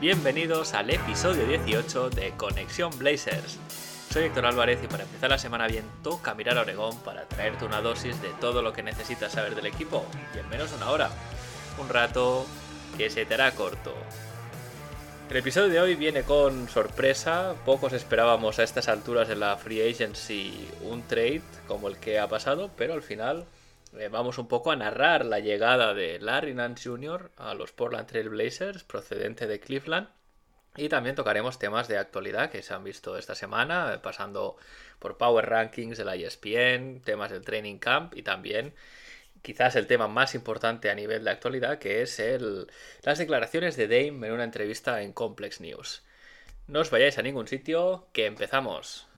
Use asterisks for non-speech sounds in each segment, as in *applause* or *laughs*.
Bienvenidos al episodio 18 de Conexión Blazers. Soy Héctor Álvarez y para empezar la semana bien toca mirar a Oregón para traerte una dosis de todo lo que necesitas saber del equipo y en menos de una hora. Un rato que se te hará corto. El episodio de hoy viene con sorpresa, pocos esperábamos a estas alturas de la Free Agency un trade como el que ha pasado, pero al final eh, vamos un poco a narrar la llegada de Larry Nance Jr. a los Portland Trail Blazers procedente de Cleveland y también tocaremos temas de actualidad que se han visto esta semana, eh, pasando por Power Rankings de la ESPN, temas del Training Camp y también quizás el tema más importante a nivel de actualidad, que es el, las declaraciones de Dame en una entrevista en Complex News. No os vayáis a ningún sitio, que empezamos.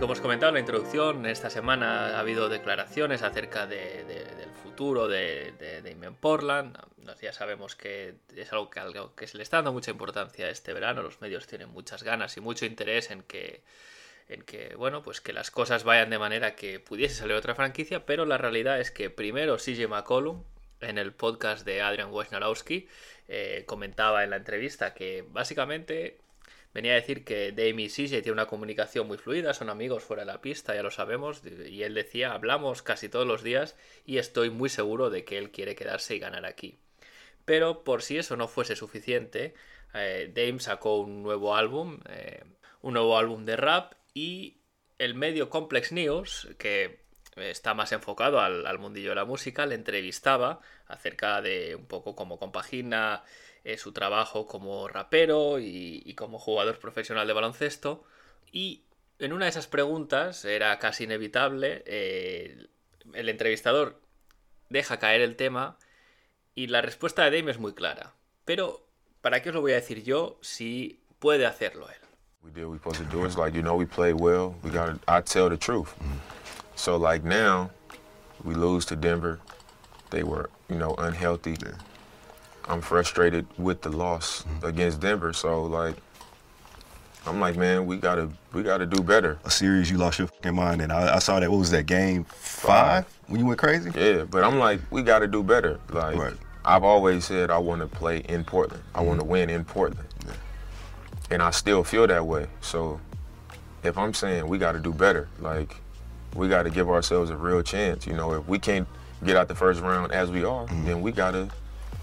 Como os comentaba en la introducción, esta semana ha habido declaraciones acerca de, de, del futuro de, de, de Portland. Ya sabemos que es algo que, algo que se le está dando mucha importancia este verano. Los medios tienen muchas ganas y mucho interés en que, en que, bueno, pues que las cosas vayan de manera que pudiese salir otra franquicia, pero la realidad es que primero CJ McCollum, en el podcast de Adrian Wojnarowski, eh, comentaba en la entrevista que básicamente venía a decir que Dame y CJ tienen una comunicación muy fluida, son amigos fuera de la pista, ya lo sabemos, y él decía, hablamos casi todos los días y estoy muy seguro de que él quiere quedarse y ganar aquí. Pero por si eso no fuese suficiente, eh, Dame sacó un nuevo álbum, eh, un nuevo álbum de rap y el medio Complex News, que está más enfocado al, al mundillo de la música, le entrevistaba acerca de un poco cómo compagina eh, su trabajo como rapero y, como jugador profesional de baloncesto. Y en una de esas preguntas, era casi inevitable, eh, el entrevistador deja caer el tema y la respuesta de Dame es muy clara. Pero, ¿para qué os lo voy a decir yo si puede hacerlo él? I'm frustrated with the loss mm-hmm. against Denver. So like, I'm like, man, we gotta we gotta do better. A series you lost your fucking mind, and I, I saw that. What was that game five when you went crazy? Yeah, but I'm like, we gotta do better. Like, Right. I've always said I want to play in Portland. I want to mm-hmm. win in Portland, and I still feel that way. So, if I'm saying we got to do better, like, we got to give ourselves a real chance. You know, if we can't get out the first round as we are, mm-hmm. then we gotta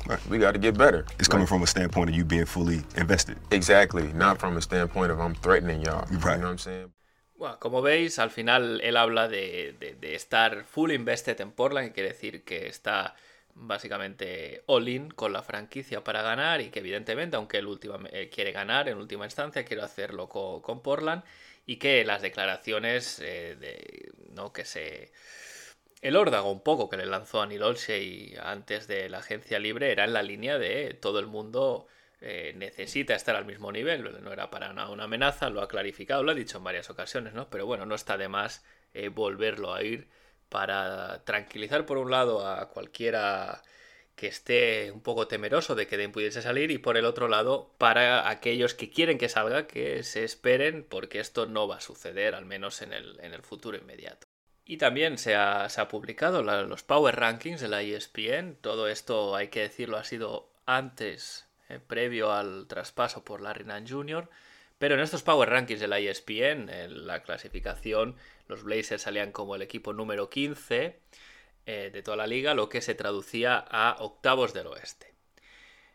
Right. *laughs* we got to get better. It's coming Like, from a standpoint of you being fully invested. Exactly, not from a standpoint of I'm threatening y'all. You Right. know what I'm saying? Bueno, como veis, al final él habla de, de, de estar full invested en Portland, que quiere decir que está básicamente all-in con la franquicia para ganar y que evidentemente, aunque él última, eh, quiere ganar en última instancia, quiere hacerlo con, con Portland y que las declaraciones eh, de, ¿no? que se... El órdago un poco que le lanzó a Neil Olshey antes de la agencia libre era en la línea de todo el mundo eh, necesita estar al mismo nivel, no era para nada una amenaza, lo ha clarificado, lo ha dicho en varias ocasiones, ¿no? Pero bueno, no está de más eh, volverlo a ir para tranquilizar por un lado a cualquiera que esté un poco temeroso de que Dame pudiese salir y por el otro lado para aquellos que quieren que salga que se esperen porque esto no va a suceder al menos en el, en el futuro inmediato. Y también se ha, se ha publicado los Power Rankings de la ESPN. Todo esto, hay que decirlo, ha sido antes, eh, previo al traspaso por Larry Nance Jr. Pero en estos Power Rankings de la ESPN, en la clasificación, los Blazers salían como el equipo número 15 eh, de toda la liga, lo que se traducía a octavos del oeste.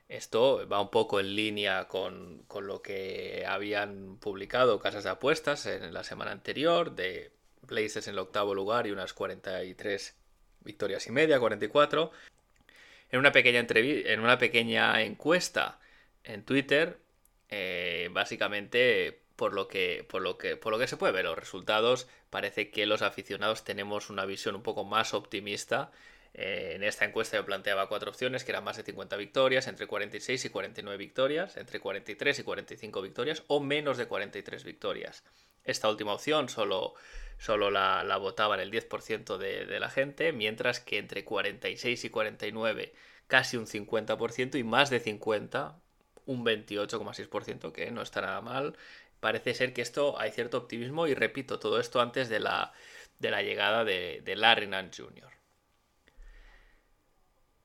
Esto va un poco en línea con, con lo que habían publicado casas de apuestas en la semana anterior, de Blazers en el octavo lugar y unas 43 victorias y media, 44. En una pequeña, en una pequeña encuesta en Twitter, eh, básicamente por lo que, por lo que, por lo que se puede ver los resultados, parece que los aficionados tenemos una visión un poco más optimista. Eh, en esta encuesta yo planteaba cuatro opciones, que eran más de 50 victorias, entre 46 y 49 victorias, entre 43 y 45 victorias o menos de 43 victorias. Esta última opción solo, solo la, votaban el 10% de, la gente, mientras que entre 46 y 49 casi un 50% y más de 50 un 28,6%, que no está nada mal. Parece ser que esto hay cierto optimismo y repito, todo esto antes de la, de la llegada de, de Larry Nance Jr.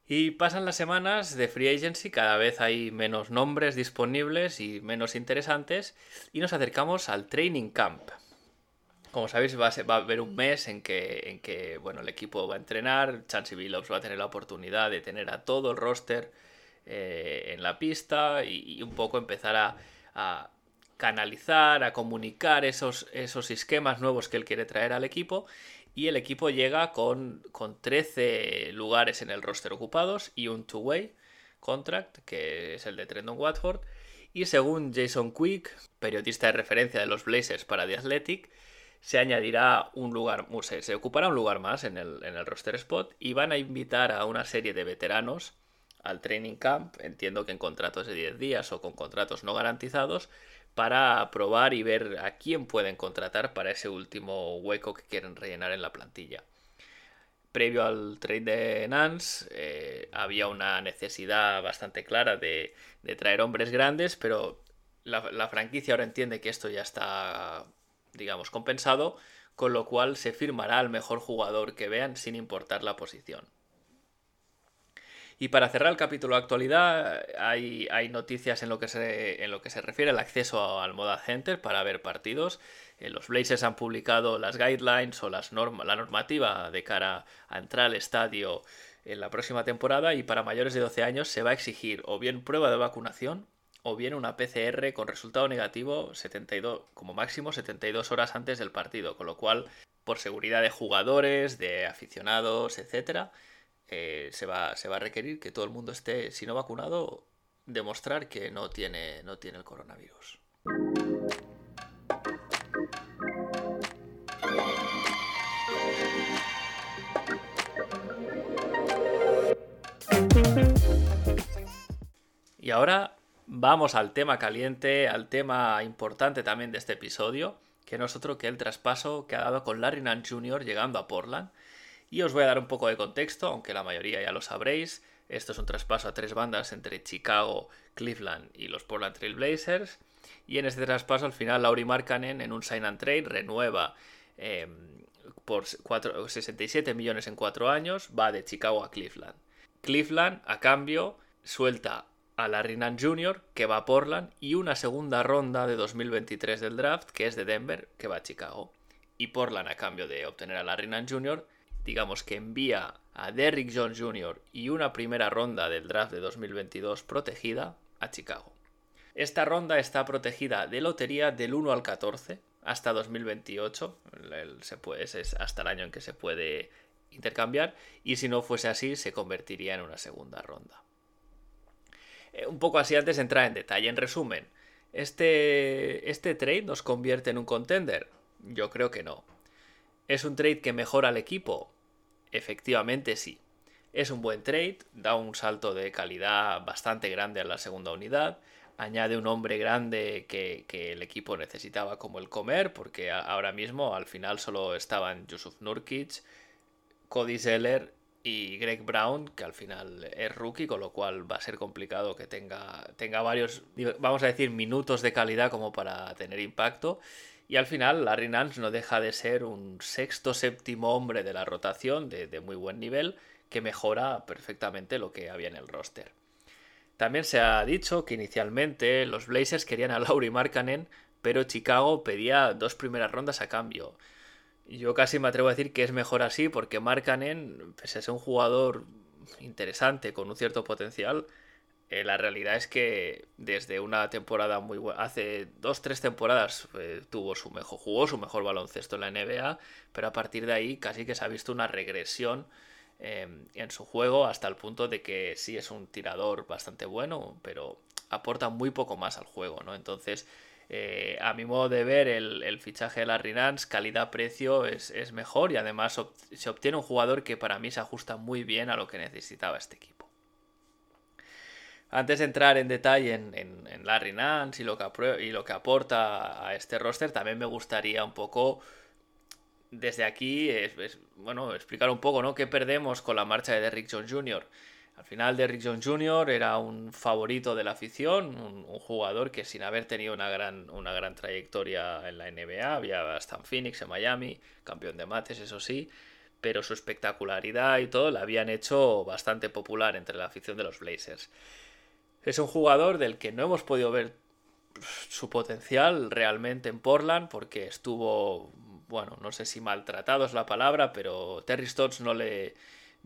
Y pasan las semanas de free agency, cada vez hay menos nombres disponibles y menos interesantes, y nos acercamos al training camp. Como sabéis, va a, ser, va a haber un mes en que, en que bueno, el equipo va a entrenar, Chansey Billups va a tener la oportunidad de tener a todo el roster eh, en la pista y, y, un poco empezar a, a canalizar, a comunicar esos, esos esquemas nuevos que él quiere traer al equipo. Y el equipo llega con, con 13 lugares en el roster ocupados y un two-way contract, que es el de Trendon Watford. Y según Jason Quick, periodista de referencia de los Blazers para The Athletic, se añadirá un lugar, se, se ocupará un lugar más en el, en el roster spot y van a invitar a una serie de veteranos al training camp, entiendo que en contratos de 10 días o con contratos no garantizados, para probar y ver a quién pueden contratar para ese último hueco que quieren rellenar en la plantilla. Previo al trade de Nance eh, había una necesidad bastante clara de, de traer hombres grandes, pero la, la, franquicia ahora entiende que esto ya está, digamos, compensado, con lo cual se firmará al mejor jugador que vean sin importar la posición. Y para cerrar el capítulo de actualidad, hay, hay noticias en lo, que se, en lo que se refiere al acceso al Moda Center para ver partidos. Eh, los Blazers han publicado las guidelines o las norma, la normativa de cara a entrar al estadio en la próxima temporada y para mayores de 12 años se va a exigir o bien prueba de vacunación o bien una PCR con resultado negativo 72, como máximo 72 horas antes del partido, con lo cual por seguridad de jugadores, de aficionados, etcétera, eh, se, va, se, va, a requerir que todo el mundo esté, si no vacunado, demostrar que no tiene, no tiene el coronavirus. Y ahora vamos al tema caliente, al tema importante también de este episodio, que no es otro que el traspaso que ha dado con Larry Nance Jr. llegando a Portland y os voy a dar un poco de contexto, aunque la mayoría ya lo sabréis. Esto es un traspaso a tres bandas entre Chicago, Cleveland y los Portland Trail Blazers. Y en este traspaso, al final, Lauri Markkanen en un sign and trade renueva eh, por 4, 67 millones en cuatro años, va de Chicago a Cleveland. Cleveland, a cambio, suelta a Larry Nance Jr., que va a Portland, y una segunda ronda de 2023 del draft, que es de Denver, que va a Chicago. Y Portland, a cambio de obtener a Larry Nance Jr., digamos que envía a Derrick Jones Jr. y una primera ronda del draft de 2022 protegida a Chicago. Esta ronda está protegida de lotería del 1 al 14 hasta 2028, se puede, es hasta el año en que se puede intercambiar, y si no fuese así se convertiría en una segunda ronda. Eh, un poco así antes de entrar en detalle, en resumen, ¿este, ¿este trade nos convierte en un contender? Yo creo que no. ¿Es un trade que mejora al equipo? Efectivamente sí. Es un buen trade, da un salto de calidad bastante grande a la segunda unidad, añade un hombre grande que, que, el equipo necesitaba como el comer, porque ahora mismo al final solo estaban Yusuf Nurkic, Cody Zeller y Greg Brown, que al final es rookie, con lo cual va a ser complicado que tenga, tenga varios, vamos a decir, minutos de calidad como para tener impacto. Y al final, Larry Nance no deja de ser un sexto séptimo hombre de la rotación de, de, muy buen nivel que mejora perfectamente lo que había en el roster. También se ha dicho que inicialmente los Blazers querían a Lauri Markkanen, pero Chicago pedía dos primeras rondas a cambio. Yo casi me atrevo a decir que es mejor así porque Markkanen, pese a ser un jugador interesante con un cierto potencial, eh, la realidad es que desde una temporada muy buena, hace dos, tres temporadas eh, tuvo su mejor, jugó su mejor baloncesto en la NBA, pero a partir de ahí casi que se ha visto una regresión eh, en su juego hasta el punto de que sí es un tirador bastante bueno, pero aporta muy poco más al juego, ¿no? Entonces, eh, a mi modo de ver, el, fichaje de la Nance, calidad-precio, es, mejor y además se obtiene un jugador que para mí se ajusta muy bien a lo que necesitaba este equipo. Antes de entrar en detalle en, en, Larry Nance y lo, que y lo que aporta a este roster, también me gustaría un poco desde aquí bueno, explicar un poco ¿no? qué perdemos con la marcha de Derrick Jones Jr. Al final, Derrick Jones Jr. era un favorito de la afición, un, jugador que sin haber tenido una gran, una gran trayectoria en la NBA, había hasta en Phoenix, en Miami, campeón de mates, eso sí, pero su espectacularidad y todo la habían hecho bastante popular entre la afición de los Blazers. Es un jugador del que no hemos podido ver su potencial realmente en Portland porque estuvo, bueno, no sé si maltratado es la palabra, pero Terry Stotts no le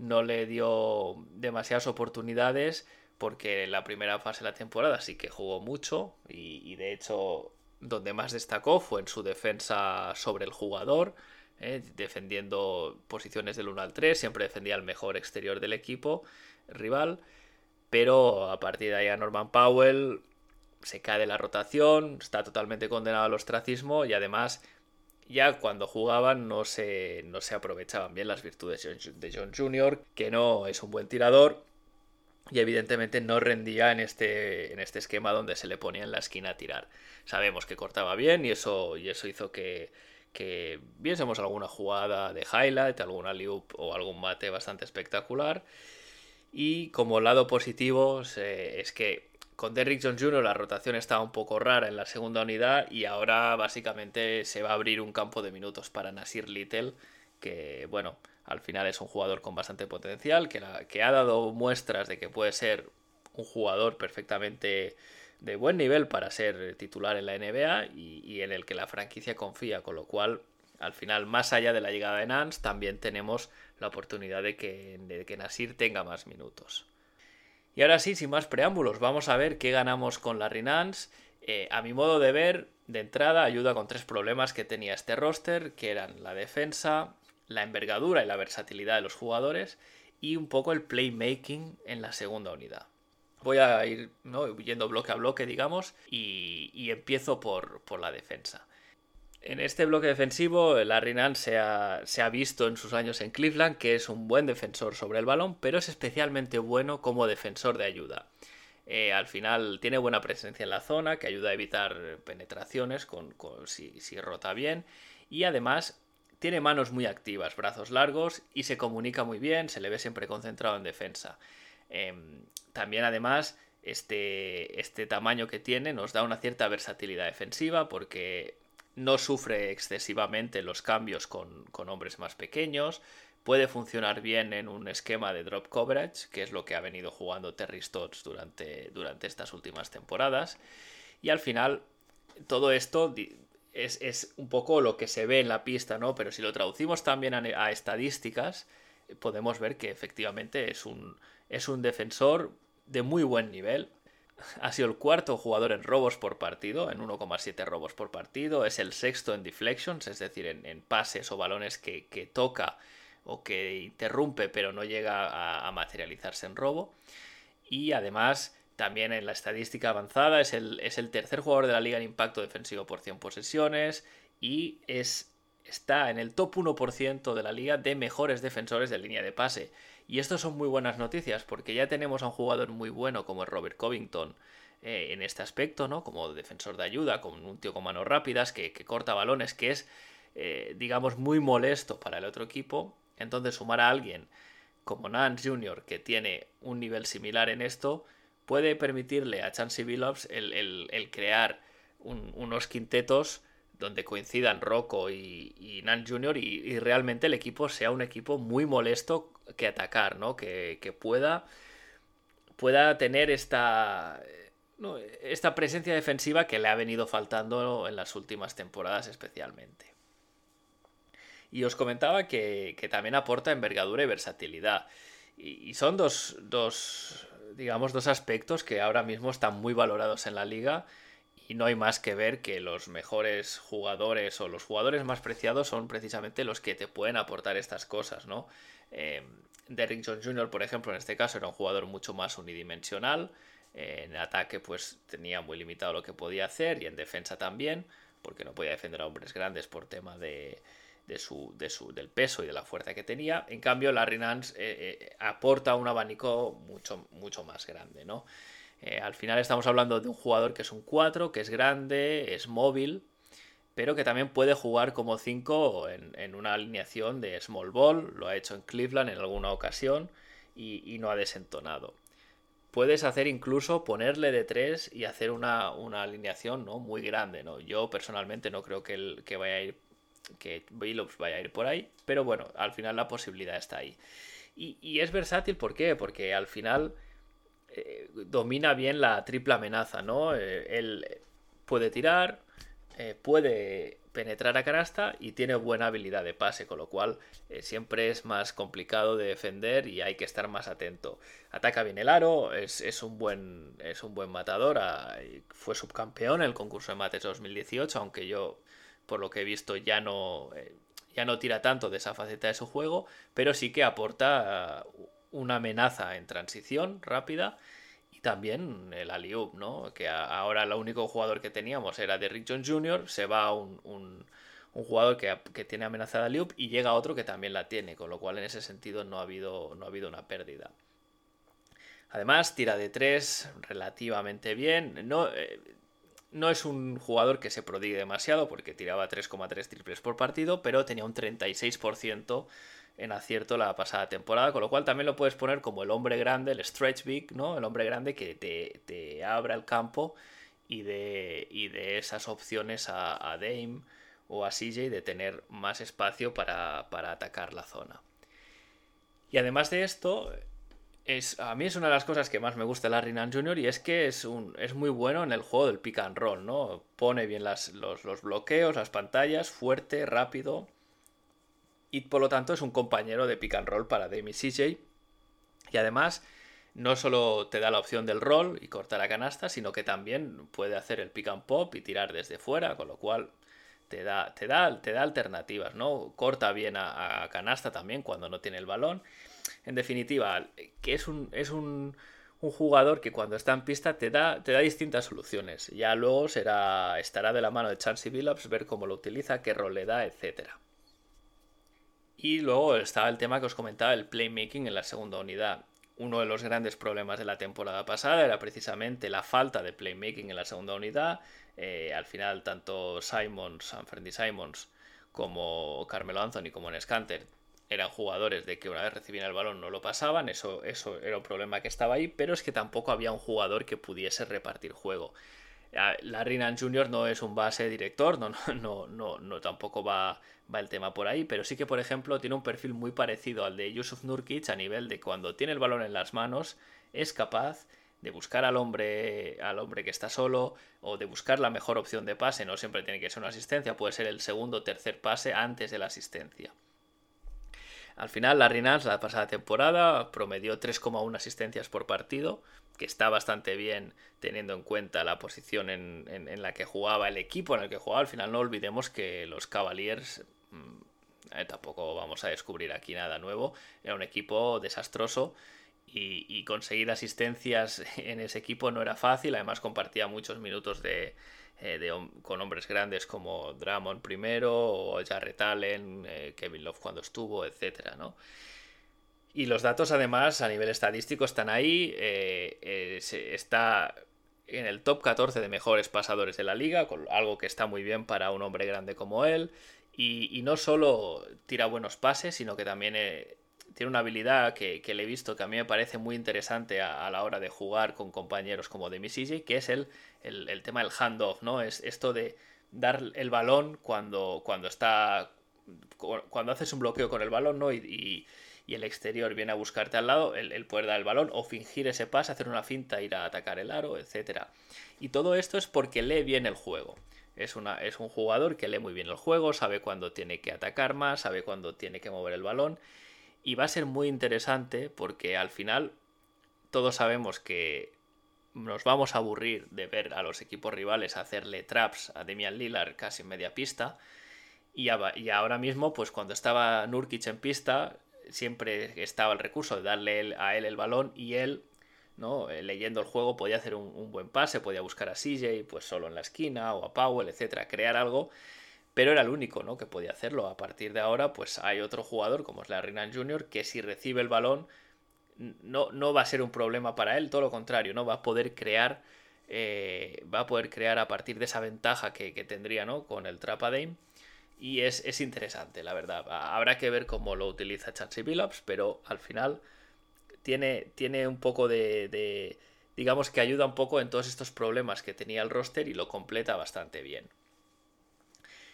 no le dio demasiadas oportunidades porque en la primera fase de la temporada sí que jugó mucho y, de hecho donde más destacó fue en su defensa sobre el jugador, eh, defendiendo posiciones del 1 al 3, siempre defendía el mejor exterior del equipo rival, pero a partir de ahí a Norman Powell se cae de la rotación, está totalmente condenado al ostracismo y además ya cuando jugaban no se, no se aprovechaban bien las virtudes de John Jr., que no es un buen tirador y evidentemente no rendía en este, en este esquema donde se le ponía en la esquina a tirar. Sabemos que cortaba bien y eso, y eso hizo que, que viésemos alguna jugada de highlight, alguna loop o algún mate bastante espectacular. Y como lado positivo es que con Derrick Jones Jr. la rotación estaba un poco rara en la segunda unidad y ahora básicamente se va a abrir un campo de minutos para Nasir Little, que bueno, al final es un jugador con bastante potencial, que, que ha dado muestras de que puede ser un jugador perfectamente de buen nivel para ser titular en la NBA y, en el que la franquicia confía, con lo cual al final, más allá de la llegada de Nance, también tenemos la oportunidad de que Nasir tenga más minutos. Y ahora sí, sin más preámbulos, vamos a ver qué ganamos con la Nance. Eh, a mi modo de ver, de entrada ayuda con tres problemas que tenía este roster, que eran la defensa, la envergadura y la versatilidad de los jugadores y un poco el playmaking en la segunda unidad. Voy a ir yendo bloque a bloque, digamos, y, empiezo por, por la defensa. En este bloque defensivo, Larry Nance se ha, se ha, visto en sus años en Cleveland que es un buen defensor sobre el balón, pero es especialmente bueno como defensor de ayuda. Eh, al final tiene buena presencia en la zona, que ayuda a evitar penetraciones con, si, rota bien, y además tiene manos muy activas, brazos largos y se comunica muy bien, se le ve siempre concentrado en defensa. Em, también además este, este tamaño que tiene nos da una cierta versatilidad defensiva porque no sufre excesivamente los cambios con, hombres más pequeños, puede funcionar bien en un esquema de drop coverage, que es lo que ha venido jugando Terry Stotts durante, durante estas últimas temporadas, y al final todo esto es, un poco lo que se ve en la pista, ¿no? Pero si lo traducimos también a, estadísticas, podemos ver que efectivamente es un, es un defensor de muy buen nivel, *laughs* ha sido el cuarto jugador en robos por partido, en 1,7 robos por partido. Es el sexto en deflections, es decir, en, pases o balones que, toca o que interrumpe pero no llega a, materializarse en robo. Y además, también en la estadística avanzada, es el, es el tercer jugador de la liga en impacto defensivo por 100 posesiones y es, está en el top 1% de la liga de mejores defensores de línea de pase. Y esto son muy buenas noticias porque ya tenemos a un jugador muy bueno como Robert Covington eh, en este aspecto, ¿no? Como defensor de ayuda, como un tío con manos rápidas, que, corta balones, que es, eh, digamos, muy molesto para el otro equipo. Entonces sumar a alguien como Nance Jr., que tiene un nivel similar en esto, puede permitirle a Chansey Billups el, crear unos quintetos donde coincidan Rocco y, y Nance Jr. Y, realmente el equipo sea un equipo muy molesto que atacar, ¿no? Que, pueda, pueda tener esta, esta presencia defensiva que le ha venido faltando en las últimas temporadas especialmente. Y os comentaba que, también aporta envergadura y versatilidad. Y, son dos, dos, digamos, dos aspectos que ahora mismo están muy valorados en la liga y no hay más que ver que los mejores jugadores o los jugadores más preciados son precisamente los que te pueden aportar estas cosas, ¿no? Eh, Derrick Jones Jr., por ejemplo, en este caso era un jugador mucho más unidimensional, En ataque pues tenía muy limitado lo que podía hacer y en defensa también, porque no podía defender a hombres grandes por tema de, del peso y de la fuerza que tenía. En cambio, Larry Nance eh, eh, aporta un abanico mucho, mucho más grande, ¿no? Eh, al final estamos hablando de un jugador que es un 4, que es grande, es móvil, pero que también puede jugar como 5 en, una alineación de small ball, lo ha hecho en Cleveland en alguna ocasión y, no ha desentonado. Puedes hacer incluso ponerle de 3 y hacer una, alineación ¿no? muy grande. ¿no? Yo personalmente no creo que, el, que vaya a ir que Billups vaya a ir por ahí, pero bueno, al final la posibilidad está ahí. Y, es versátil, ¿por qué? Porque al final eh, domina bien la triple amenaza, ¿no? Eh, él puede tirar, eh, puede penetrar a canasta y tiene buena habilidad de pase, con lo cual siempre es más complicado de defender y hay que estar más atento. Ataca bien el aro, es, un, buen, es un buen matador, ah, fue subcampeón en el concurso de mates 2018, aunque yo por lo que he visto ya no, ya no tira tanto de esa faceta de su juego, pero sí que aporta uh, una amenaza en transición rápida y también el Aliup, ¿no? Que ahora el único jugador que teníamos era de Rick Jr., se va un, un, jugador que, que, tiene amenazada Aliup y llega otro que también la tiene, con lo cual en ese sentido no ha habido, no ha habido una pérdida. Además, tira de tres relativamente bien. No, eh, no es un jugador que se prodigue demasiado porque tiraba 3,3 triples por partido, pero tenía un 36% en acierto la pasada temporada, con lo cual también lo puedes poner como el hombre grande, el stretch big, ¿no? El hombre grande que te, abra el campo y de, de esas opciones a, Dame o a CJ de tener más espacio para, para atacar la zona. Y además de esto, a mí es una de las cosas que más me gusta de Larry Nance Jr. y es que es, un, es muy bueno en el juego del pick and roll, ¿no? Pone bien los, bloqueos, las pantallas, fuerte, rápido. Y por lo tanto es un compañero de pick and roll para Demi CJ. Y además, no solo te da la opción del roll y cortar la canasta, sino que también puede hacer el pick and pop y tirar desde fuera, con lo cual te da, te da, te da alternativas, ¿no? Corta bien a canasta también cuando no tiene el balón en definitiva, que es un, es un, jugador que cuando está en pista te da, te da distintas soluciones. Ya luego será, estará de la mano de Chansey Billups ver cómo lo utiliza, qué rol le da, etc. Y luego estaba el tema que os comentaba, el playmaking en la segunda unidad. Uno de los grandes problemas de la temporada pasada era precisamente la falta de playmaking en la segunda unidad. Eh, al final, tanto Simons, Simons, como Carmelo Anthony, como en Scanter eran jugadores de que una vez recibían el balón no lo pasaban, eso, eso era un problema que estaba ahí, pero es que tampoco había un jugador que pudiese repartir juego. Larry Nance Jr. no es un base director, *laughs* no, no, no, no, tampoco va, va el tema por ahí, pero sí que, por ejemplo, tiene un perfil muy parecido al de Yusuf Nurkic a nivel de cuando tiene el balón en las manos, es capaz de buscar al hombre, al hombre que está solo o de buscar la mejor opción de pase, no siempre tiene que ser una asistencia, puede ser el segundo o tercer pase antes de la asistencia. Al final, Larry Nance la pasada temporada promedió 3,1 asistencias por partido, que está bastante bien teniendo en cuenta la posición en, la que jugaba el equipo en el que jugaba. Al final, no olvidemos que los Cavaliers, mm, eh, tampoco vamos a descubrir aquí nada nuevo, era un equipo desastroso. y, conseguir asistencias *laughs* en ese equipo no era fácil, además compartía muchos minutos de, eh, con hombres grandes como Drummond primero, o Jarrett Allen, eh, Kevin Love cuando estuvo, etc. Y los datos además a nivel estadístico están ahí, eh, está en el top 14 de mejores pasadores de la liga, algo que está muy bien para un hombre grande como él. Y, no solo tira buenos pases, sino que también tiene una habilidad que, le he visto que a mí me parece muy interesante a, la hora de jugar con compañeros como Demi CJ, que es el, el, tema del handoff, ¿no? Es esto de dar el balón cuando, cuando está. cuando haces un bloqueo con el balón, ¿no? Y, el exterior viene a buscarte al lado, el, poder dar el balón o fingir ese pase, hacer una finta, ir a atacar el aro, etc. Y todo esto es porque lee bien el juego. Es, una, es un jugador que lee muy bien el juego, sabe cuándo tiene que atacar más, sabe cuándo tiene que mover el balón y va a ser muy interesante porque al final todos sabemos que nos vamos a aburrir de ver a los equipos rivales hacerle traps a Demian Lillard casi en media pista. Y, ahora mismo, pues cuando estaba Nurkic en pista, siempre estaba el recurso de darle a él el balón y él ¿no? Eh, leyendo el juego podía hacer un, un, buen pase, podía buscar a CJ pues solo en la esquina o a Powell, etcétera, crear algo, pero era el único ¿no? que podía hacerlo. A partir de ahora, pues hay otro jugador como es Larry Nance Jr. que si recibe el balón no, no va a ser un problema para él, todo lo contrario, ¿no? Va a poder crear. Eh, va a poder crear a partir de esa ventaja que, tendría ¿no? con el Trapadame y es, es, interesante, la verdad. Habrá que ver cómo lo utiliza Chansey Billups, pero al final tiene, tiene un poco de, de, digamos que ayuda un poco en todos estos problemas que tenía el roster y lo completa bastante bien.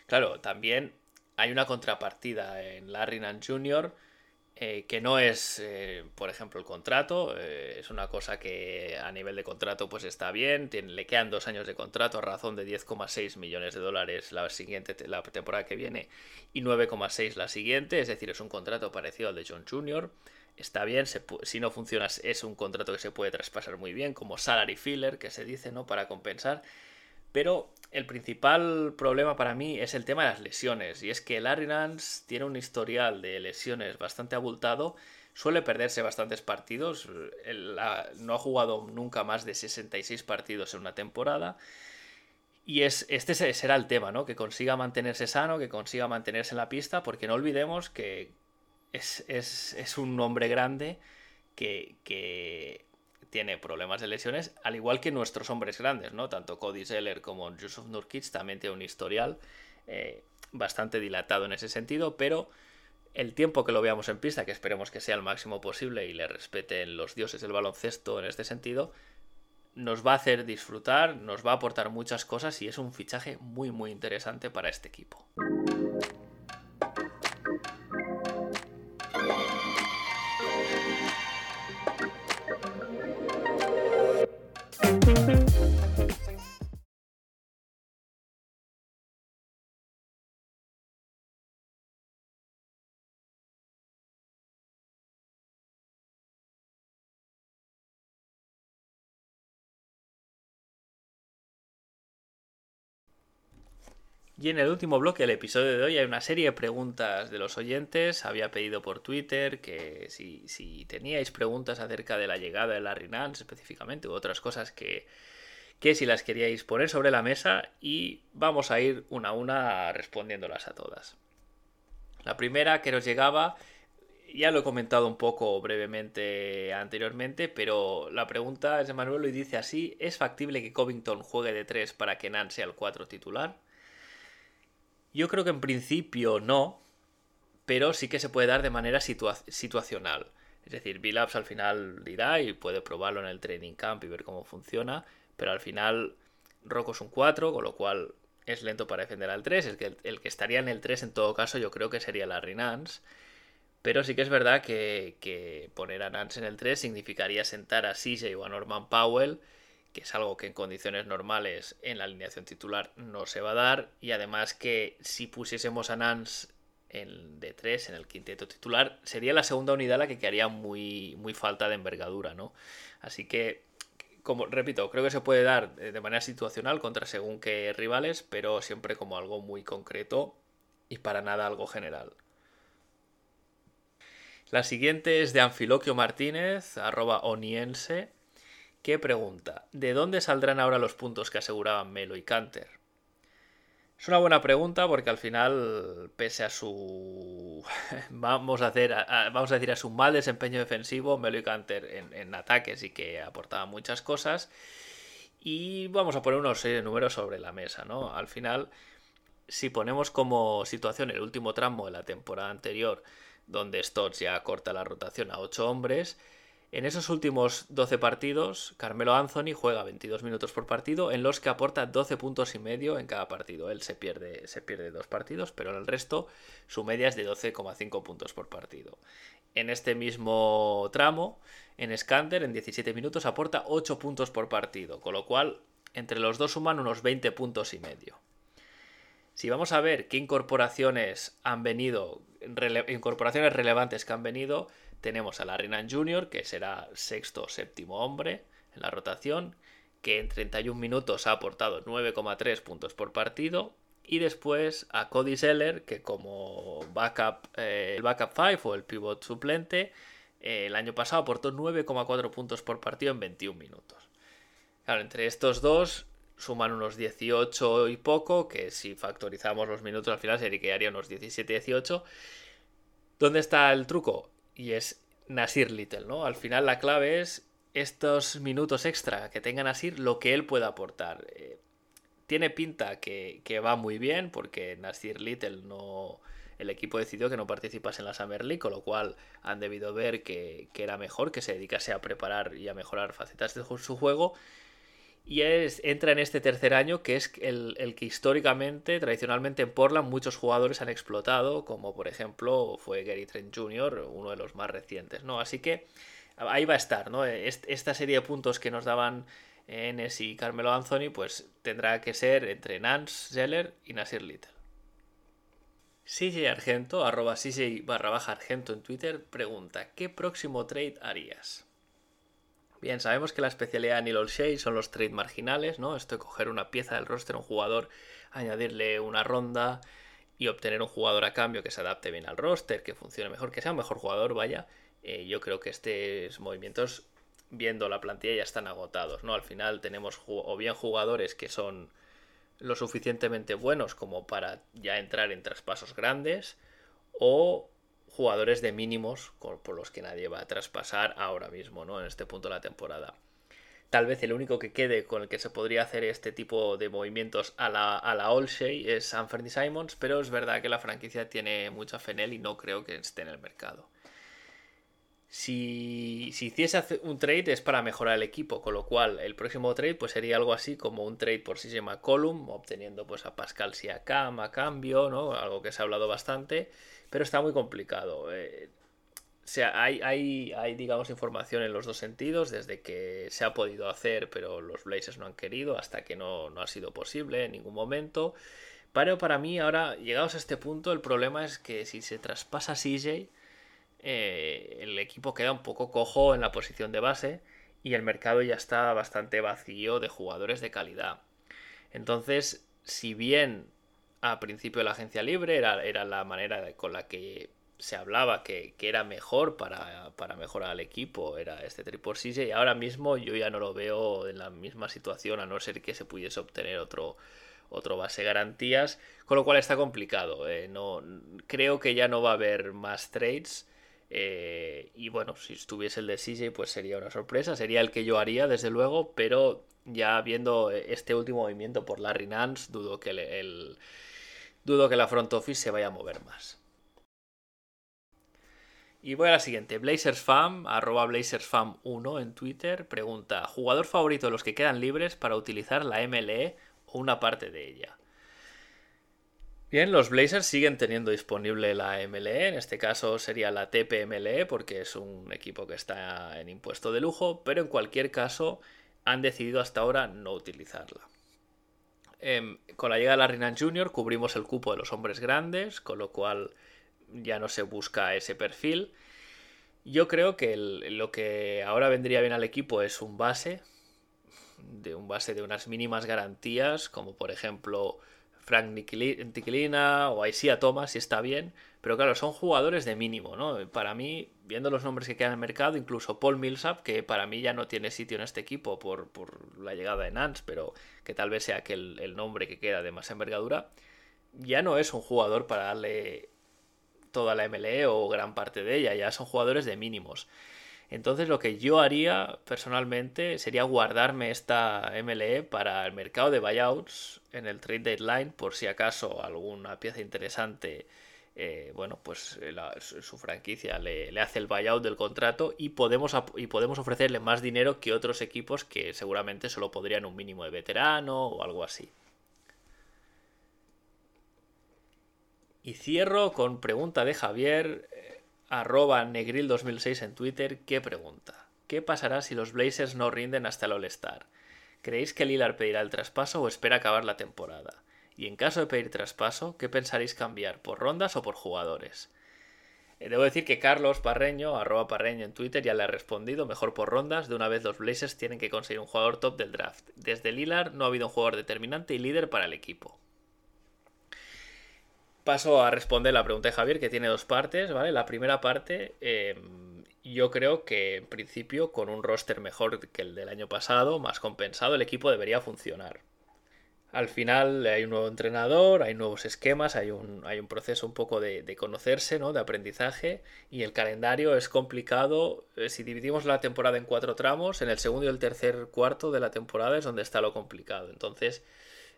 Claro, también hay una contrapartida en Larry Nance Jr., eh, que no es, eh, por ejemplo, el contrato, eh, es una cosa que a nivel de contrato pues está bien, tiene, le quedan dos años de contrato a razón de 10,6 millones de dólares la siguiente la temporada que viene y 9,6 la siguiente, es decir, es un contrato parecido al de John Jr., está bien, se, si no funciona es un contrato que se puede traspasar muy bien, como salary filler, que se dice, ¿no? Para compensar, pero el principal problema para mí es el tema de las lesiones. Y es que Larry Nance tiene un historial de lesiones bastante abultado. Suele perderse bastantes partidos. No ha jugado nunca más de 66 partidos en una temporada. Y es, este será el tema, ¿no? Que consiga mantenerse sano, que consiga mantenerse en la pista, porque no olvidemos que es un hombre grande que, que tiene problemas de lesiones, al igual que nuestros hombres grandes, ¿no? Tanto Cody Zeller como Yusuf Nurkic también tiene un historial eh, bastante dilatado en ese sentido, pero el tiempo que lo veamos en pista, que esperemos que sea el máximo posible y le respeten los dioses del baloncesto en este sentido, nos va a hacer disfrutar, nos va a aportar muchas cosas y es un fichaje muy muy interesante para este equipo. Y en el último bloque del episodio de hoy hay una serie de preguntas de los oyentes. Había pedido por Twitter que si, teníais preguntas acerca de la llegada de Larry Nance específicamente u otras cosas que, que si las queríais poner sobre la mesa y vamos a ir una a una respondiéndolas a todas. La primera que nos llegaba, ya lo he comentado un poco brevemente anteriormente, pero la pregunta es de Manuel y dice así, ¿es factible que Covington juegue de 3 para que Nance sea el 4 titular? Yo creo que en principio no, pero sí que se puede dar de manera situacional. Es decir, Billups al final dirá y puede probarlo en el training camp y ver cómo funciona, pero al final Rocco es un 4, con lo cual es lento para defender al 3. El que, el que estaría en el 3 en todo caso yo creo que sería Larry Nance. Pero sí que es verdad que, que poner a Nance en el 3 significaría sentar a CJ o a Norman Powell que es algo que en condiciones normales en la alineación titular no se va a dar, y además que si pusiésemos a Nance en de 3 en el quinteto titular, sería la segunda unidad la que quedaría muy, muy falta de envergadura, ¿no? Así que, como repito, creo que se puede dar de manera situacional contra según qué rivales, pero siempre como algo muy concreto y para nada algo general. La siguiente es de Anfiloquio Martínez, arroba oniense, ¿Qué pregunta, ¿de dónde saldrán ahora los puntos que aseguraban Melo y Canter? Es una buena pregunta porque al final, pese a su. *laughs* vamos a, hacer, vamos a decir, a su mal desempeño defensivo, Melo y Canter en, en ataques y que aportaban muchas cosas. Y vamos a poner unos seis números sobre la mesa, ¿no? Al final, si ponemos como situación el último tramo de la temporada anterior, donde Stotts ya corta la rotación a 8 hombres, en esos últimos 12 partidos, Carmelo Anthony juega 22 minutos por partido, en los que aporta 12 puntos y medio en cada partido. Él se pierde, se pierde dos partidos, pero en el resto su media es de 12,5 puntos por partido. En este mismo tramo, en Scanter, en 17 minutos, aporta 8 puntos por partido, con lo cual entre los dos suman unos 20 puntos y medio. Si vamos a ver qué incorporaciones han venido, incorporaciones relevantes que han venido, tenemos a Larry Nance Jr., que será sexto o séptimo hombre en la rotación, que en 31 minutos ha aportado 9,3 puntos por partido. Y después a Cody Zeller, que como backup, eh, el backup 5 o el pivot suplente, el año pasado aportó 9,4 puntos por partido en 21 minutos. Claro, entre estos dos suman unos 18 y poco, que si factorizamos los minutos al final sería que haría unos 17-18. ¿Dónde está el truco? Y es Nasir Little, ¿no? Al final la clave es estos minutos extra que tenga Nasir, lo que él pueda aportar. Eh, tiene pinta que, va muy bien, porque Nasir Little no. El equipo decidió que no participase en la Summer League, con lo cual han debido ver que, que era mejor que se dedicase a preparar y a mejorar facetas de su juego y es, entra en este tercer año que es el, que históricamente, tradicionalmente en Portland muchos jugadores han explotado, como por ejemplo fue Gary Trent Jr., uno de los más recientes, ¿no? Así que ahí va a estar, ¿no? Esta serie de puntos que nos daban Enes y Carmelo Anthony, pues tendrá que ser entre Nance, Zeller y Nasir Little. CJ Argento, arroba CJ barra baja Argento en Twitter, pregunta, ¿qué próximo trade harías? Bien, sabemos que la especialidad de Neil Olshey son los trades marginales, ¿no? Esto de coger una pieza del roster, un jugador, añadirle una ronda y obtener un jugador a cambio que se adapte bien al roster, que funcione mejor, que sea un mejor jugador, vaya. Eh, yo creo que estos movimientos, viendo la plantilla, ya están agotados, ¿no? Al final tenemos o bien jugadores que son lo suficientemente buenos como para ya entrar en traspasos grandes, o jugadores de mínimos por los que nadie va a traspasar ahora mismo, ¿no? En este punto de la temporada. Tal vez el único que quede con el que se podría hacer este tipo de movimientos a la, a la Olshey es Anthony Simons, pero es verdad que la franquicia tiene mucha fe en él y no creo que esté en el mercado. Si, si, hiciese un trade es para mejorar el equipo, con lo cual el próximo trade pues sería algo así como un trade por si se obteniendo pues a Pascal Siakam a cambio, ¿no? Algo que se ha hablado bastante pero está muy complicado. Eh, o sea, hay, hay, hay, digamos, información en los dos sentidos, desde que se ha podido hacer, pero los Blazers no han querido, hasta que no, no ha sido posible en ningún momento. Pero para mí, ahora, llegados a este punto, el problema es que si se traspasa CJ, eh, el equipo queda un poco cojo en la posición de base y el mercado ya está bastante vacío de jugadores de calidad. Entonces, si bien a principio la agencia libre, era, la manera con la que se hablaba que, era mejor para, mejorar al equipo, era este triple y ahora mismo yo ya no lo veo en la misma situación, a no ser que se pudiese obtener otro, otro base garantías, con lo cual está complicado. Eh, no, creo que ya no va a haber más trades. Eh, y bueno, si estuviese el de CJ, pues sería una sorpresa. Sería el que yo haría, desde luego, pero ya viendo este último movimiento por Larry Nance, dudo que el dudo que la front office se vaya a mover más. Y voy a la siguiente. BlazersFam, arroba BlazersFam1 en Twitter, pregunta: ¿Jugador favorito de los que quedan libres para utilizar la MLE o una parte de ella? Bien, los Blazers siguen teniendo disponible la MLE, en este caso sería la TPMLE porque es un equipo que está en impuesto de lujo, pero en cualquier caso han decidido hasta ahora no utilizarla. Em, con la llegada de Larry Nance Jr. cubrimos el cupo de los hombres grandes, con lo cual ya no se busca ese perfil. Yo creo que lo que ahora vendría bien al equipo es un base, de un base de unas mínimas garantías, como por ejemplo Frank Tiquilina o Aisia Thomas, si está bien, pero claro, son jugadores de mínimo, ¿no? Para mí, viendo los nombres que quedan en el mercado, incluso Paul Millsap, que para mí ya no tiene sitio en este equipo por, la llegada de Nance, pero que tal vez sea que el, nombre que queda de más envergadura, ya no es un jugador para darle toda la MLE o gran parte de ella, ya son jugadores de mínimos. Entonces lo que yo haría personalmente sería guardarme esta MLE para el mercado de buyouts en el trade deadline por si acaso alguna pieza interesante eh, bueno, pues eh, su franquicia le, hace el buyout del contrato y podemos, y podemos ofrecerle más dinero que otros equipos que seguramente solo podrían un mínimo de veterano o algo así. Y cierro con pregunta de Javier, arroba negril2006 en Twitter, ¿qué pregunta? ¿Qué pasará si los Blazers no rinden hasta el All-Star? ¿Creéis que Lillard pedirá el traspaso o espera acabar la temporada? Y en caso de pedir traspaso, ¿qué pensaréis cambiar? ¿Por rondas o por jugadores? Eh, debo decir que Carlos Parreño, arroba Parreño en Twitter, ya le ha respondido, mejor por rondas, de una vez los Blazers tienen que conseguir un jugador top del draft. Desde Lillard no ha habido un jugador determinante y líder para el equipo. Paso a responder la pregunta de Javier, que tiene dos partes, ¿vale? La primera parte, em, yo creo que en principio con un roster mejor que el del año pasado, más compensado, el equipo debería funcionar. Al final hay un nuevo entrenador, hay nuevos esquemas, hay un, hay un proceso un poco de, de, conocerse, ¿no? de aprendizaje, y el calendario es complicado. Eh, si dividimos la temporada en cuatro tramos, en el segundo y el tercer cuarto de la temporada es donde está lo complicado. Entonces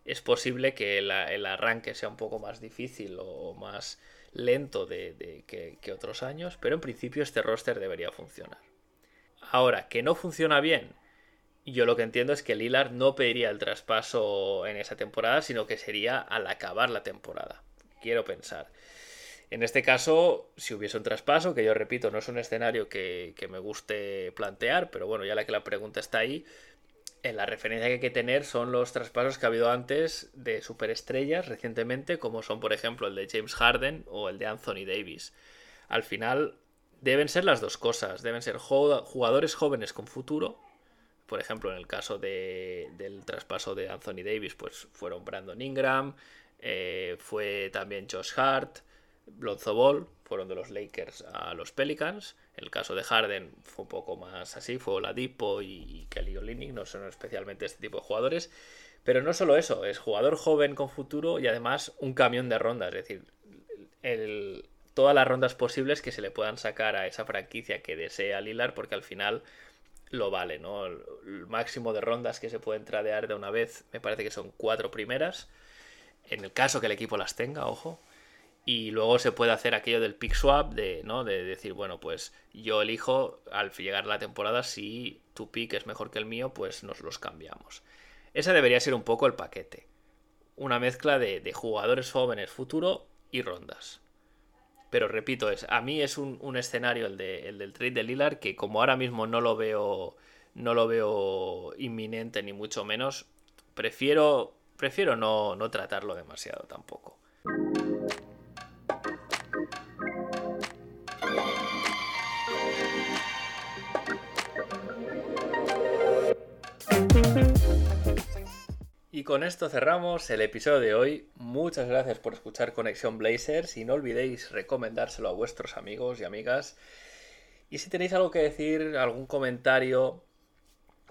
es posible que el arranque sea un poco más difícil o más lento de, que, otros años, pero en principio este roster debería funcionar. Ahora, que no funciona bien, yo lo que entiendo es que Lillard no pediría el traspaso en esa temporada, sino que sería al acabar la temporada. Quiero pensar. En este caso, si hubiese un traspaso, que yo repito, no es un escenario que, que, me guste plantear, pero bueno, ya la que la pregunta está ahí, la referencia que hay que tener son los traspasos que ha habido antes de superestrellas recientemente, como son por ejemplo el de James Harden o el de Anthony Davis. Al final deben ser las dos cosas, deben ser jugadores jóvenes con futuro, por ejemplo en el caso de, del traspaso de Anthony Davis, pues fueron Brandon Ingram, eh, fue también Josh Hart, Lonzo Ball, fueron de los Lakers a los Pelicans. El caso de Harden fue un poco más así, fue Oladipo y Kelly Olynyk, no son especialmente este tipo de jugadores. Pero no solo eso, es jugador joven con futuro y además un camión de rondas, es decir, el, todas las rondas posibles que se le puedan sacar a esa franquicia que desea Lilar, porque al final lo vale, ¿no? El, máximo de rondas que se pueden tradear de una vez me parece que son cuatro primeras. En el caso que el equipo las tenga, ojo, y luego se puede hacer aquello del pick swap de, ¿no? de decir, bueno, pues yo elijo al llegar la temporada si tu pick es mejor que el mío, pues nos los cambiamos. Ese debería ser un poco el paquete. Una mezcla de, de jugadores jóvenes futuro y rondas. Pero repito, es, a mí es un, un escenario el, de, el, del trade de Lillard que como ahora mismo no lo veo no lo veo inminente ni mucho menos, prefiero, prefiero no, no tratarlo demasiado tampoco. Y con esto cerramos el episodio de hoy. Muchas gracias por escuchar Conexión Blazers y no olvidéis recomendárselo a vuestros amigos y amigas. Y si tenéis algo que decir, algún comentario,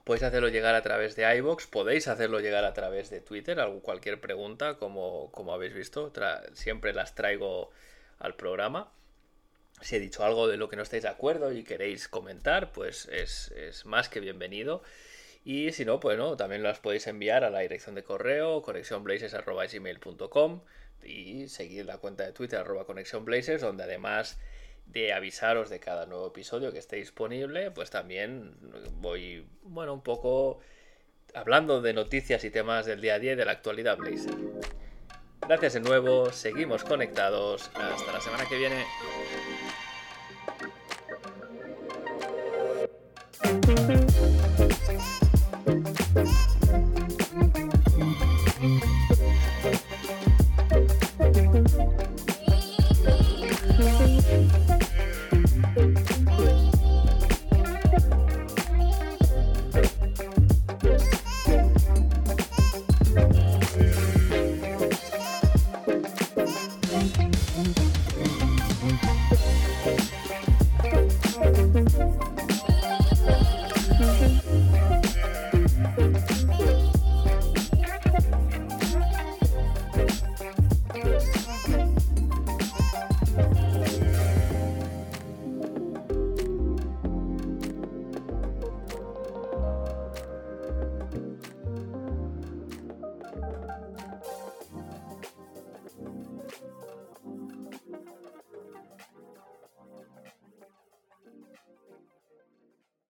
podéis hacerlo llegar a través de iBox, podéis hacerlo llegar a través de Twitter, cualquier pregunta, como, como habéis visto, siempre las traigo al programa. Si he dicho algo de lo que no estáis de acuerdo y queréis comentar, pues es, es más que bienvenido. Y si no, pues no, también las podéis enviar a la dirección de correo conexionblazers.com y seguir la cuenta de Twitter arroba conexionblazers, donde además de avisaros de cada nuevo episodio que esté disponible, pues también voy, bueno, un poco hablando de noticias y temas del día a día y de la actualidad Blazer. Gracias de nuevo, seguimos conectados, hasta la semana que viene.